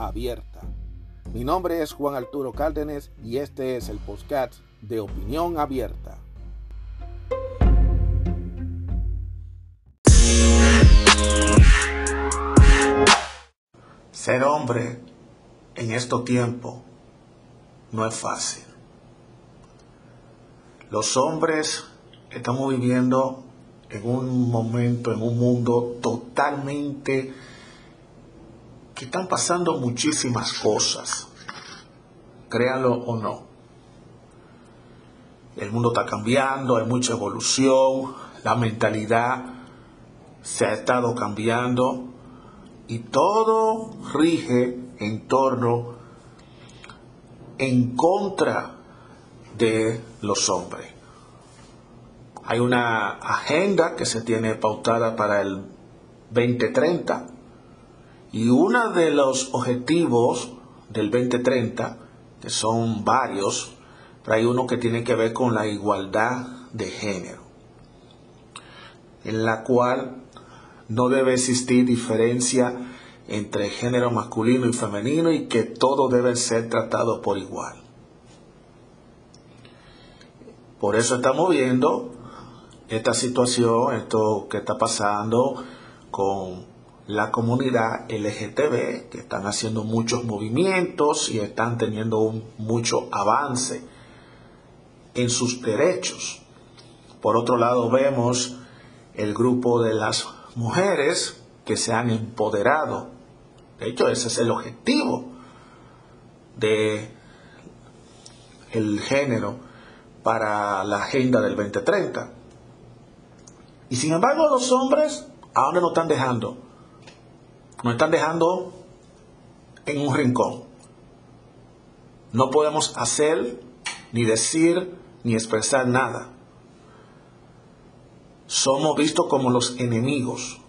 abierta. Mi nombre es Juan Arturo Cárdenas y este es el podcast de Opinión Abierta. Ser hombre en estos tiempos no es fácil. Los hombres estamos viviendo en un momento, en un mundo totalmente que están pasando muchísimas cosas, créanlo o no. El mundo está cambiando, hay mucha evolución, la mentalidad se ha estado cambiando y todo rige en torno, en contra de los hombres. Hay una agenda que se tiene pautada para el 2030 y uno de los objetivos del 2030, que son varios, pero hay uno que tiene que ver con la igualdad de género, en la cual no debe existir diferencia entre género masculino y femenino y que todo debe ser tratado por igual. Por eso estamos viendo esta situación, esto que está pasando con la comunidad LGTB, que están haciendo muchos movimientos y están teniendo un, mucho avance en sus derechos. Por otro lado, vemos el grupo de las mujeres que se han empoderado. De hecho, ese es el objetivo de el género para la agenda del 2030. Y sin embargo, los hombres ¿a dónde nos están dejando? Nos están dejando en un rincón. No podemos hacer, ni decir, ni expresar nada somos vistos como los enemigos.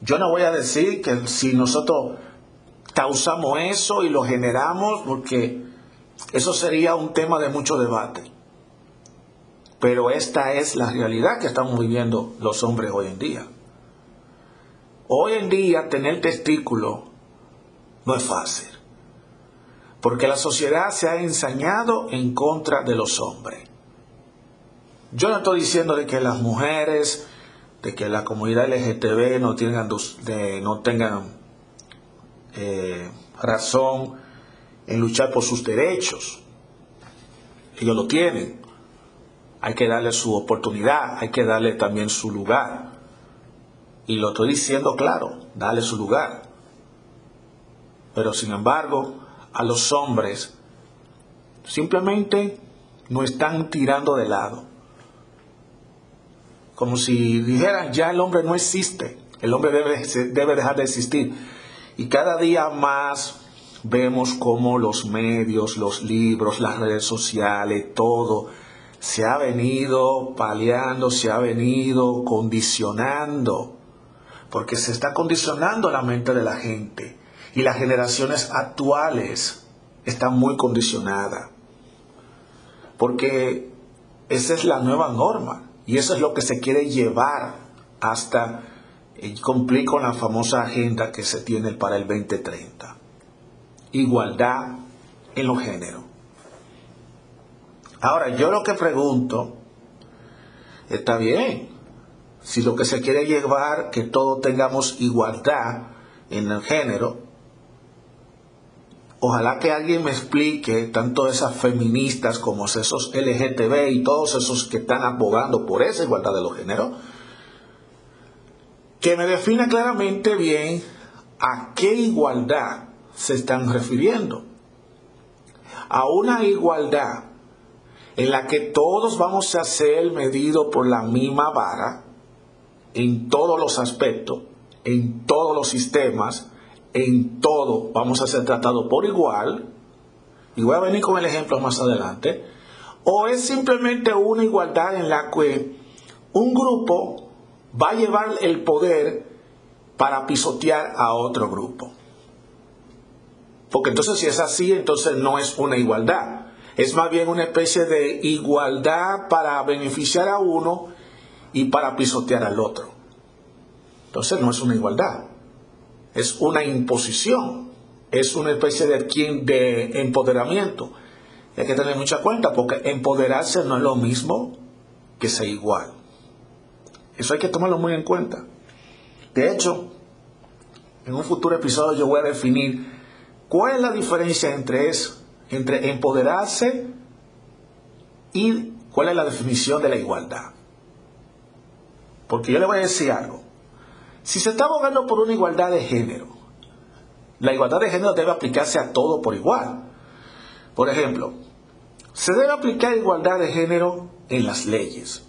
Yo no voy a decir que si nosotros causamos eso y lo generamos, porque eso sería un tema de mucho debate. Pero esta es la realidad que estamos viviendo los hombres hoy en día. Hoy en día tener testículo no es fácil, porque la sociedad se ha ensañado en contra de los hombres. Yo no estoy diciendo de que las mujeres, de que la comunidad LGTB no tengan, eh, razón en luchar por sus derechos. Ellos lo tienen. Hay que darle su oportunidad, hay que darle también su lugar. Y lo estoy diciendo claro, darle su lugar. Pero sin embargo, a los hombres simplemente no están tirando de lado como si dijeran, ya el hombre no existe, el hombre debe, debe dejar de existir. Y cada día más vemos cómo los medios, los libros, las redes sociales, todo se ha venido paliando, se ha venido condicionando, porque se está condicionando la mente de la gente y las generaciones actuales están muy condicionadas, porque esa es la nueva norma. Y eso es lo que se quiere llevar hasta cumplir con la famosa agenda que se tiene para el 2030. Igualdad en los géneros. Ahora, yo lo que pregunto, está bien, si lo que se quiere llevar, que todos tengamos igualdad en el género, Ojalá que alguien me explique, tanto esas feministas como esos LGTB y todos esos que están abogando por esa igualdad de los géneros, que me defina claramente bien a qué igualdad se están refiriendo. A una igualdad en la que todos vamos a ser medidos por la misma vara en todos los aspectos, en todos los sistemas, en todo vamos a ser tratados por igual, y voy a venir con el ejemplo más adelante, o es simplemente una igualdad en la que un grupo va a llevar el poder para pisotear a otro grupo. Porque entonces si es así, entonces no es una igualdad. Es más bien una especie de igualdad para beneficiar a uno y para pisotear al otro. Entonces no es una igualdad. Es una imposición. Es una especie de, de empoderamiento. hay que tener mucha cuenta porque empoderarse no es lo mismo que ser igual. Eso hay que tomarlo muy en cuenta. De hecho, en un futuro episodio yo voy a definir ¿Cuál es la diferencia entre eso, entre empoderarse y cuál es la definición de la igualdad? Porque yo le voy a decir algo. Si se está abogando por una igualdad de género, la igualdad de género debe aplicarse a todo por igual. Por ejemplo, se debe aplicar igualdad de género en las leyes.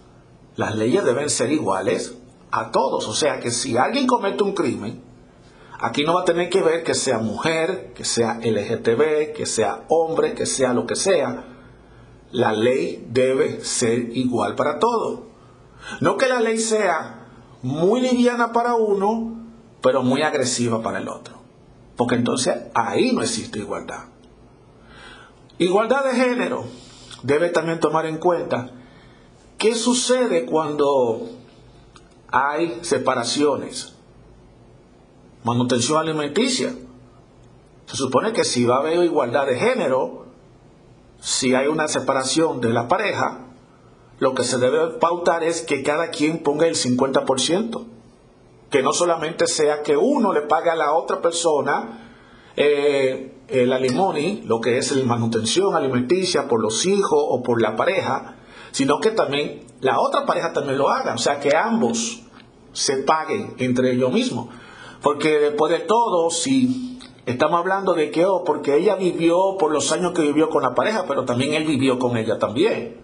Las leyes deben ser iguales a todos. O sea que si alguien comete un crimen, Aquí no va a tener que ver que sea mujer, que sea LGTB, que sea hombre, que sea lo que sea. La ley debe ser igual para todos. No que la ley sea muy liviana para uno, pero muy agresiva para el otro. Porque entonces ahí no existe igualdad. Igualdad de género. Debe también tomar en cuenta qué sucede cuando hay separaciones manutención alimenticia. Se supone que si va a haber igualdad de género, si hay una separación de la pareja, lo que se debe pautar es que cada quien ponga el 50%. Que no solamente sea que uno le pague a la otra persona eh, el alimony, lo que es la manutención alimenticia por los hijos o por la pareja, sino que también la otra pareja también lo haga. O sea, que ambos se paguen entre ellos mismos. Porque después de todo, si estamos hablando de que, oh, porque ella vivió por los años que vivió con la pareja, pero también él vivió con ella también.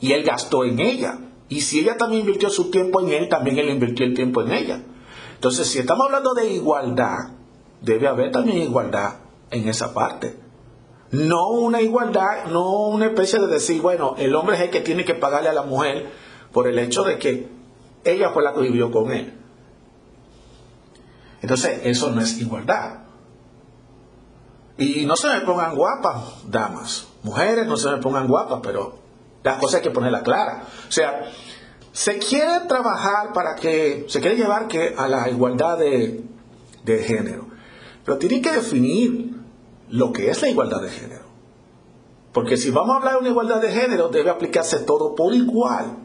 Y él gastó en ella. Y si ella también invirtió su tiempo en él, también él invirtió el tiempo en ella. Entonces, si estamos hablando de igualdad, debe haber también igualdad en esa parte. No una igualdad, no una especie de decir, bueno, el hombre es el que tiene que pagarle a la mujer por el hecho de que ella fue la que vivió con él. Entonces, eso no es igualdad. Y no se me pongan guapas, damas. Mujeres no se me pongan guapas, pero las cosas hay que ponerlas claras. O sea, se quiere trabajar para que, se quiere llevar que a la igualdad de, de género. Pero tiene que definir lo que es la igualdad de género. Porque si vamos a hablar de una igualdad de género, debe aplicarse todo por igual.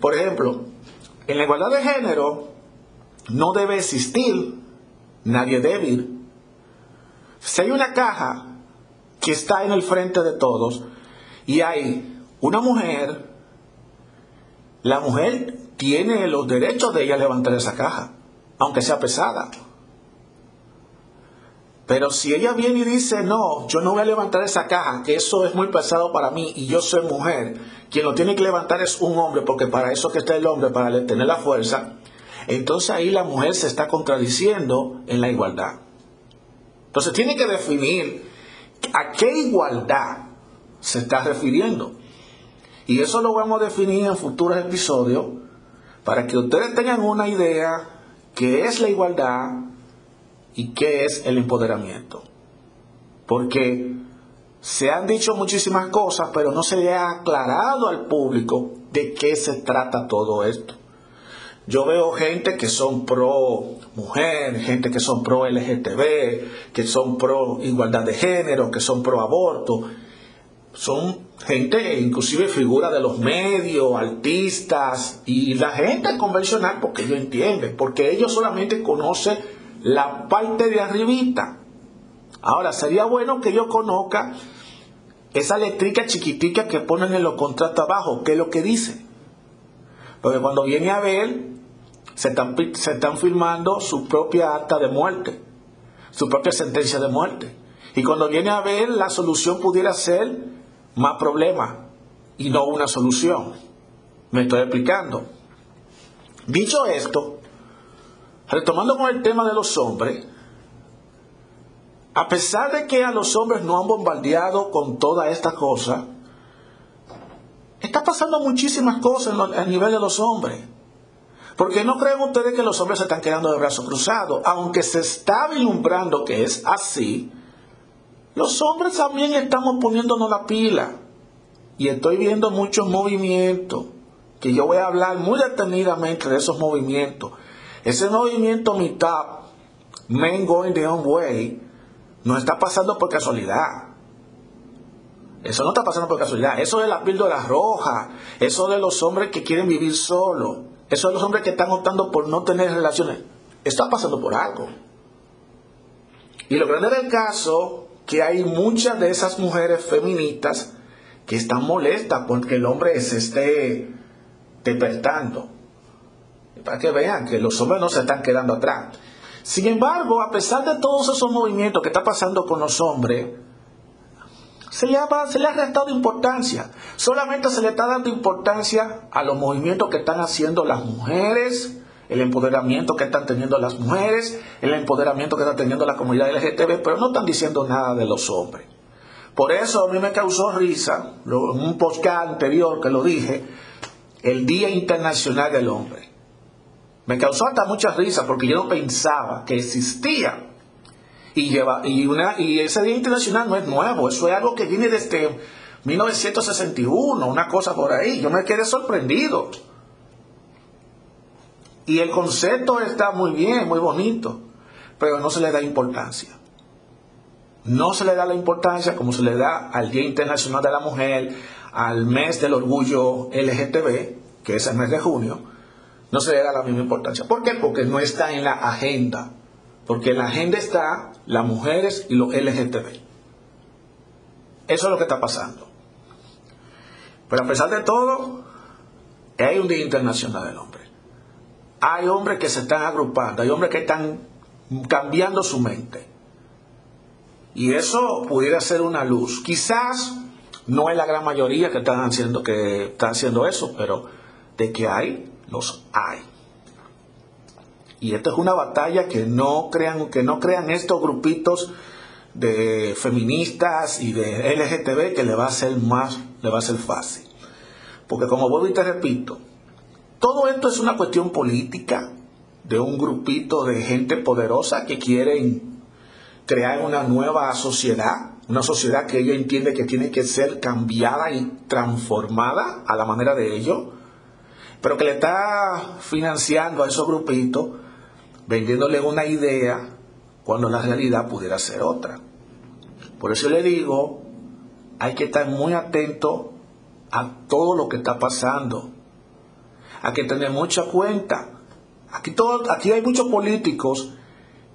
Por ejemplo, en la igualdad de género, no debe existir nadie débil. Si hay una caja que está en el frente de todos y hay una mujer, la mujer tiene los derechos de ella levantar esa caja, aunque sea pesada. Pero si ella viene y dice, no, yo no voy a levantar esa caja, que eso es muy pesado para mí y yo soy mujer, quien lo tiene que levantar es un hombre, porque para eso que está el hombre, para tener la fuerza, entonces ahí la mujer se está contradiciendo en la igualdad. Entonces tiene que definir a qué igualdad se está refiriendo. Y eso lo vamos a definir en futuros episodios para que ustedes tengan una idea qué es la igualdad y qué es el empoderamiento. Porque se han dicho muchísimas cosas, pero no se le ha aclarado al público de qué se trata todo esto. Yo veo gente que son pro mujer, gente que son pro LGTB, que son pro igualdad de género, que son pro aborto. Son gente, inclusive figura de los medios, artistas y la gente convencional, porque ellos entienden, porque ellos solamente conocen la parte de arribita. Ahora, sería bueno que yo conozca esa letrica chiquitica que ponen en los contratos abajo, qué es lo que dice. Porque cuando viene a ver, se están, se están firmando su propia acta de muerte, su propia sentencia de muerte. Y cuando viene a ver, la solución pudiera ser más problemas y no una solución. Me estoy explicando. Dicho esto, retomando con el tema de los hombres, a pesar de que a los hombres no han bombardeado con toda esta cosa, está pasando muchísimas cosas a nivel de los hombres. Porque no creen ustedes que los hombres se están quedando de brazos cruzados. Aunque se está vislumbrando que es así, los hombres también estamos poniéndonos la pila. Y estoy viendo muchos movimientos, que yo voy a hablar muy detenidamente de esos movimientos. Ese movimiento mitad, Men Going the Own Way, no está pasando por casualidad. Eso no está pasando por casualidad. Eso de la píldora roja, eso de los hombres que quieren vivir solos, eso de los hombres que están optando por no tener relaciones, está pasando por algo. Y lo grande del caso, que hay muchas de esas mujeres feministas que están molestas porque el hombre se esté despertando. Para que vean que los hombres no se están quedando atrás. Sin embargo, a pesar de todos esos movimientos que está pasando con los hombres, se le, ha, se le ha restado importancia. Solamente se le está dando importancia a los movimientos que están haciendo las mujeres, el empoderamiento que están teniendo las mujeres, el empoderamiento que está teniendo la comunidad LGTB, pero no están diciendo nada de los hombres. Por eso a mí me causó risa, en un podcast anterior que lo dije, el Día Internacional del Hombre. Me causó hasta mucha risa porque yo no pensaba que existía. Y, lleva, y, ese Día Internacional no es nuevo, eso es algo que viene desde 1961, una cosa por ahí. Yo me quedé sorprendido. Y el concepto está muy bien, muy bonito, pero no se le da importancia. No se le da la importancia como se le da al Día Internacional de la Mujer, al mes del orgullo LGTB, que es el mes de junio, no se le da la misma importancia. ¿Por qué? Porque no está en la agenda. Porque en la agenda está las mujeres y los LGTB. Eso es lo que está pasando. Pero a pesar de todo, hay un Día Internacional del Hombre. Hay hombres que se están agrupando, hay hombres que están cambiando su mente. Y eso pudiera ser una luz. Quizás no es la gran mayoría que están haciendo, que están haciendo eso, pero de que hay, los hay. Y esto es una batalla que no crean, que no crean estos grupitos de feministas y de LGTB que le va a ser más, le va a ser fácil. Porque como vuelvo y te repito, todo esto es una cuestión política de un grupito de gente poderosa que quieren crear una nueva sociedad, una sociedad que ella entiende que tiene que ser cambiada y transformada a la manera de ellos pero que le está financiando a esos grupitos, vendiéndole una idea cuando la realidad pudiera ser otra. Por eso le digo, hay que estar muy atento a todo lo que está pasando. Hay que tener mucha cuenta. Aquí, todo, aquí hay muchos políticos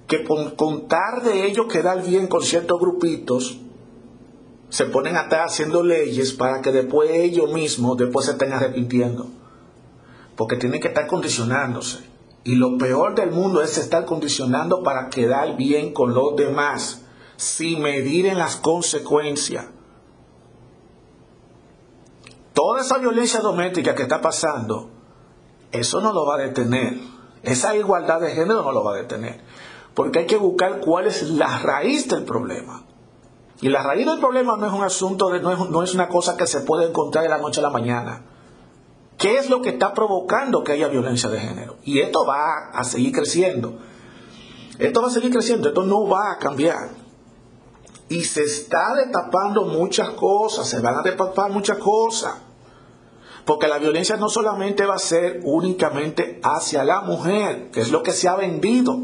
que por contar de ellos quedar bien con ciertos grupitos, se ponen a estar haciendo leyes para que después ellos mismos después se estén arrepintiendo porque tiene que estar condicionándose. Y lo peor del mundo es estar condicionando para quedar bien con los demás, sin medir en las consecuencias. Toda esa violencia doméstica que está pasando, eso no lo va a detener. Esa igualdad de género no lo va a detener. Porque hay que buscar cuál es la raíz del problema. Y la raíz del problema no es un asunto, de, no, es, no es una cosa que se puede encontrar de la noche a la mañana. ¿Qué es lo que está provocando que haya violencia de género? Y esto va a seguir creciendo. Esto va a seguir creciendo, esto no va a cambiar. Y se está destapando muchas cosas, se van a destapar muchas cosas. Porque la violencia no solamente va a ser únicamente hacia la mujer, que es lo que se ha vendido.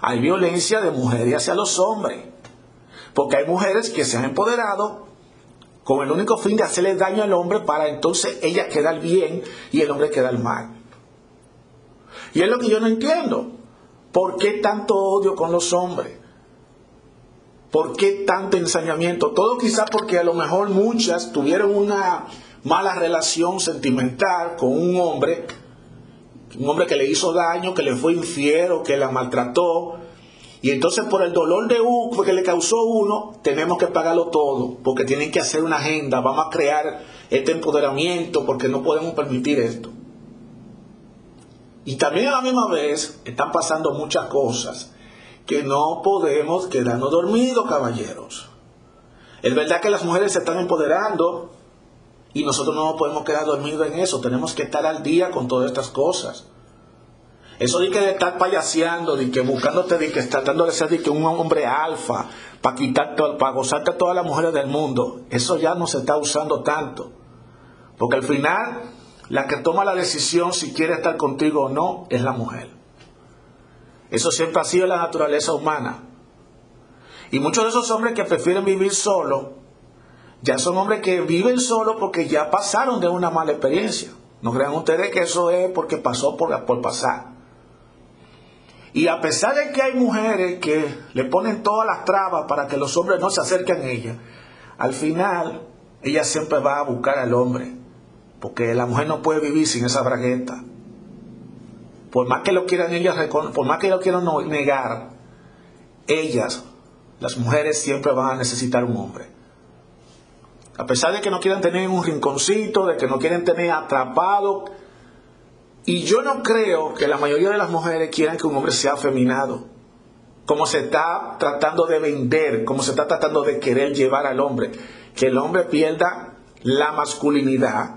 Hay violencia de mujeres hacia los hombres. Porque hay mujeres que se han empoderado con el único fin de hacerle daño al hombre para entonces ella quedar bien y el hombre quedar mal. Y es lo que yo no entiendo. ¿Por qué tanto odio con los hombres? ¿Por qué tanto ensañamiento? Todo quizás porque a lo mejor muchas tuvieron una mala relación sentimental con un hombre, un hombre que le hizo daño, que le fue infiel o que la maltrató, y entonces por el dolor de uno que le causó uno, tenemos que pagarlo todo, porque tienen que hacer una agenda, vamos a crear este empoderamiento, porque no podemos permitir esto. Y también a la misma vez están pasando muchas cosas que no podemos quedarnos dormidos, caballeros. Es verdad que las mujeres se están empoderando y nosotros no podemos quedar dormidos en eso. Tenemos que estar al día con todas estas cosas. Eso de que estar payaseando, de que buscándote, de que tratando de ser de que un hombre alfa, para quitar, para gozarte a todas las mujeres del mundo, eso ya no se está usando tanto. Porque al final, la que toma la decisión si quiere estar contigo o no es la mujer. Eso siempre ha sido la naturaleza humana. Y muchos de esos hombres que prefieren vivir solo, ya son hombres que viven solo porque ya pasaron de una mala experiencia. No crean ustedes que eso es porque pasó por, por pasar. Y a pesar de que hay mujeres que le ponen todas las trabas para que los hombres no se acerquen a ella, al final ella siempre va a buscar al hombre. Porque la mujer no puede vivir sin esa bragueta. Por más que lo quieran ellas, por más que lo quieran negar, ellas las mujeres siempre van a necesitar un hombre. A pesar de que no quieran tener un rinconcito, de que no quieren tener atrapado. Y yo no creo que la mayoría de las mujeres quieran que un hombre sea afeminado. Como se está tratando de vender, como se está tratando de querer llevar al hombre. Que el hombre pierda la masculinidad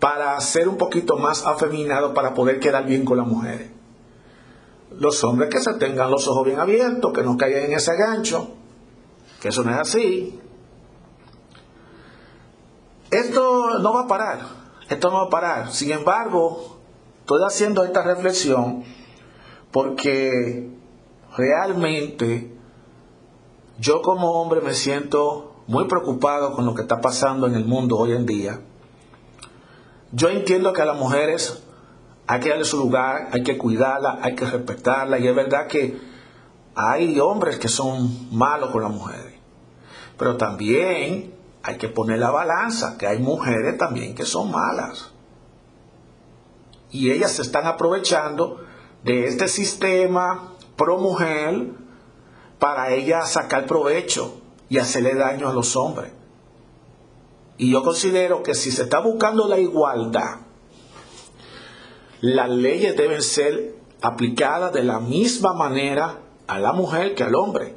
para ser un poquito más afeminado para poder quedar bien con las mujeres los hombres que se tengan los ojos bien abiertos, que no caigan en ese gancho, que eso no es así. Esto no va a parar, esto no va a parar. Sin embargo, estoy haciendo esta reflexión porque realmente yo como hombre me siento muy preocupado con lo que está pasando en el mundo hoy en día. Yo entiendo que a las mujeres hay que darle su lugar, hay que cuidarla, hay que respetarla. Y es verdad que hay hombres que son malos con las mujeres. Pero también hay que poner la balanza, que hay mujeres también que son malas. Y ellas se están aprovechando de este sistema pro mujer para ellas sacar provecho y hacerle daño a los hombres. Y yo considero que si se está buscando la igualdad, las leyes deben ser aplicadas de la misma manera a la mujer que al hombre.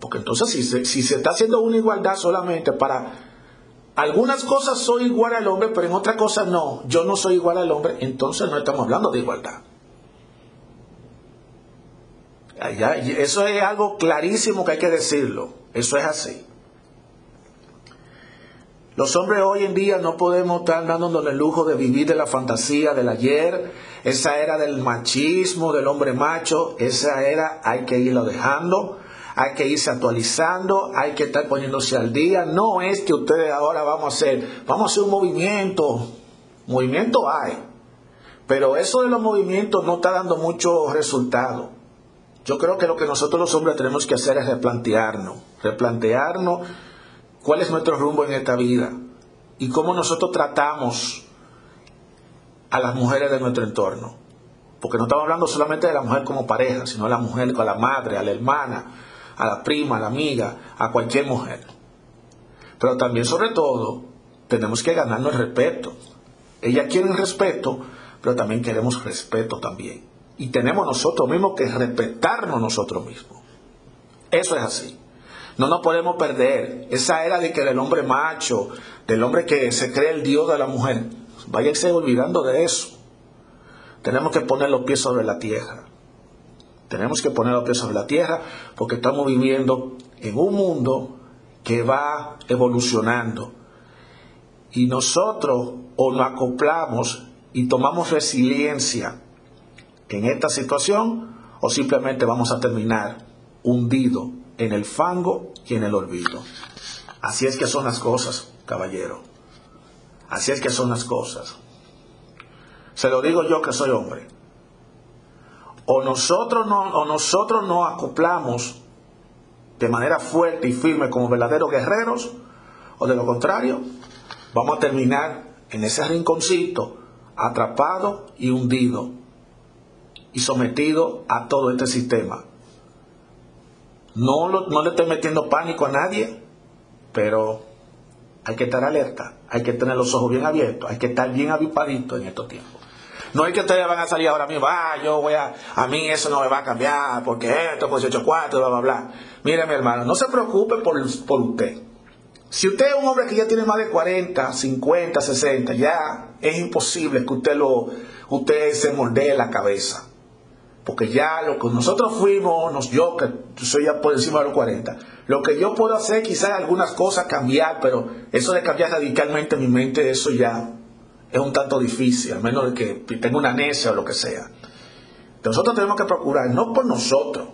Porque entonces si se, si se está haciendo una igualdad solamente para algunas cosas soy igual al hombre, pero en otras cosas no, yo no soy igual al hombre, entonces no estamos hablando de igualdad. Eso es algo clarísimo que hay que decirlo. Eso es así. Los hombres hoy en día no podemos estar dándonos el lujo de vivir de la fantasía del ayer, esa era del machismo, del hombre macho, esa era hay que irlo dejando, hay que irse actualizando, hay que estar poniéndose al día. No es que ustedes ahora vamos a hacer, vamos a hacer un movimiento, movimiento hay, pero eso de los movimientos no está dando mucho resultado. Yo creo que lo que nosotros los hombres tenemos que hacer es replantearnos, replantearnos cuál es nuestro rumbo en esta vida y cómo nosotros tratamos a las mujeres de nuestro entorno. Porque no estamos hablando solamente de la mujer como pareja, sino a la mujer con la madre, a la hermana, a la prima, a la amiga, a cualquier mujer. Pero también, sobre todo, tenemos que ganarnos el respeto. Ellas quieren respeto, pero también queremos respeto también. Y tenemos nosotros mismos que respetarnos nosotros mismos. Eso es así. No nos podemos perder. Esa era de que el hombre macho, del hombre que se cree el Dios de la mujer, váyanse olvidando de eso. Tenemos que poner los pies sobre la tierra. Tenemos que poner los pies sobre la tierra porque estamos viviendo en un mundo que va evolucionando. Y nosotros o nos acoplamos y tomamos resiliencia en esta situación o simplemente vamos a terminar hundido en el fango y en el olvido. Así es que son las cosas, caballero. Así es que son las cosas. Se lo digo yo que soy hombre. O nosotros no, o nosotros nos acoplamos de manera fuerte y firme como verdaderos guerreros, o de lo contrario, vamos a terminar en ese rinconcito atrapado y hundido y sometido a todo este sistema no, no le estoy metiendo pánico a nadie, pero hay que estar alerta, hay que tener los ojos bien abiertos, hay que estar bien avipadito en estos tiempos. No es que ustedes van a salir ahora mismo, ah, yo voy a, a mí eso no me va a cambiar, porque esto, pues 8 cuatro, bla, bla, bla. Mire, mi hermano, no se preocupe por, por usted. Si usted es un hombre que ya tiene más de 40, 50, 60, ya es imposible que usted lo, usted se moldee la cabeza. Porque ya lo que nosotros fuimos, yo que soy ya por encima de los 40, lo que yo puedo hacer quizás algunas cosas cambiar, pero eso de cambiar radicalmente mi mente, eso ya es un tanto difícil, a menos que tenga una necia o lo que sea. Nosotros tenemos que procurar, no por nosotros,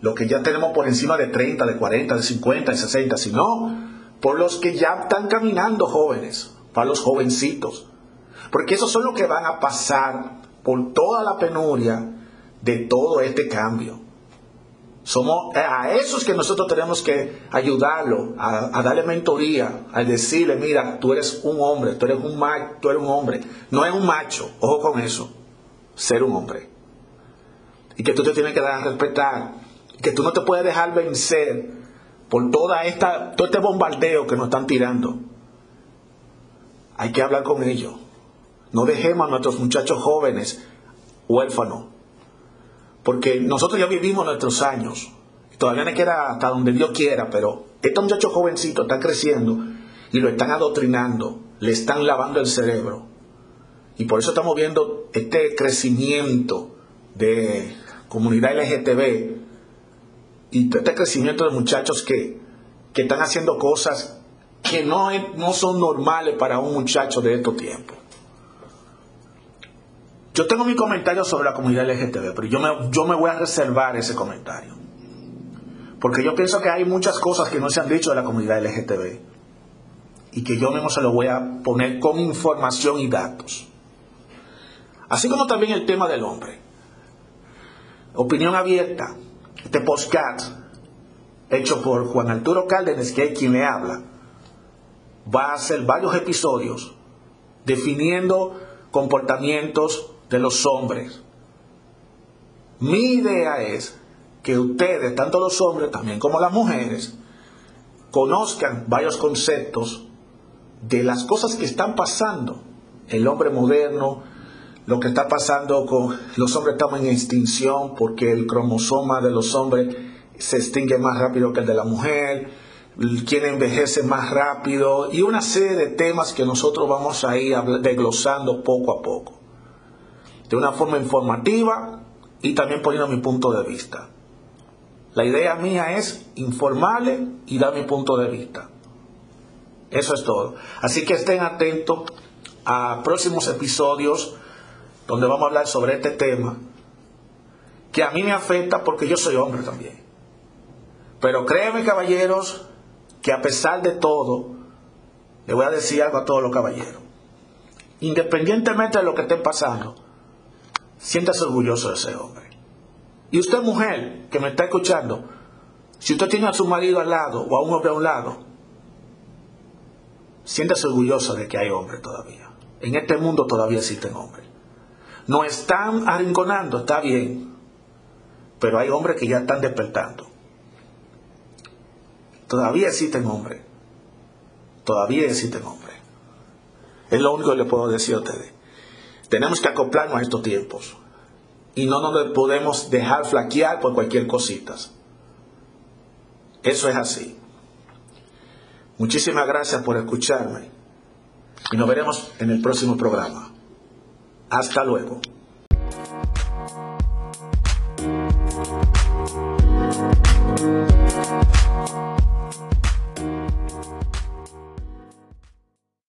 lo que ya tenemos por encima de 30, de 40, de 50, de 60, sino por los que ya están caminando jóvenes, para los jovencitos. Porque esos son los que van a pasar por toda la penuria de todo este cambio. Somos a esos que nosotros tenemos que ayudarlo, a, darle mentoría, a decirle, mira, tú eres un hombre, tú eres un macho, tú eres un hombre. No es un macho, ojo con eso, ser un hombre. Y que tú te tienes que dar a respetar, que tú no te puedes dejar vencer por toda esta, todo este bombardeo que nos están tirando. Hay que hablar con ellos. No dejemos a nuestros muchachos jóvenes huérfanos. Porque nosotros ya vivimos nuestros años. Todavía no queda hasta donde Dios quiera, pero estos muchachos jovencitos están creciendo y lo están adoctrinando, le están lavando el cerebro. Y por eso estamos viendo este crecimiento de comunidad LGTB y este crecimiento de muchachos que, que están haciendo cosas que no, no son normales para un muchacho de estos tiempos. Yo tengo mi comentario sobre la comunidad LGTB, pero yo me, yo me voy a reservar ese comentario. Porque yo pienso que hay muchas cosas que no se han dicho de la comunidad LGTB y que yo mismo se lo voy a poner con información y datos. Así como también el tema del hombre. Opinión abierta. Este postcat hecho por Juan Arturo Cárdenas, que es quien le habla, va a hacer varios episodios definiendo comportamientos de los hombres. Mi idea es que ustedes, tanto los hombres también como las mujeres, conozcan varios conceptos de las cosas que están pasando. El hombre moderno, lo que está pasando con los hombres estamos en extinción porque el cromosoma de los hombres se extingue más rápido que el de la mujer, quien envejece más rápido y una serie de temas que nosotros vamos a ir desglosando poco a poco de una forma informativa y también poniendo mi punto de vista. La idea mía es informarle y dar mi punto de vista. Eso es todo. Así que estén atentos a próximos episodios donde vamos a hablar sobre este tema que a mí me afecta porque yo soy hombre también. Pero créeme caballeros que a pesar de todo, le voy a decir algo a todos los caballeros. Independientemente de lo que esté pasando, siéntase orgulloso de ese hombre. Y usted, mujer, que me está escuchando, si usted tiene a su marido al lado o a un hombre a un lado, siéntase orgulloso de que hay hombres todavía. En este mundo todavía existen hombres. No están arrinconando, está bien, pero hay hombres que ya están despertando. Todavía existen hombres. Todavía existen hombres. Es lo único que le puedo decir a ustedes. Tenemos que acoplarnos a estos tiempos. Y no nos podemos dejar flaquear por cualquier cosita. Eso es así. Muchísimas gracias por escucharme. Y nos veremos en el próximo programa. Hasta luego.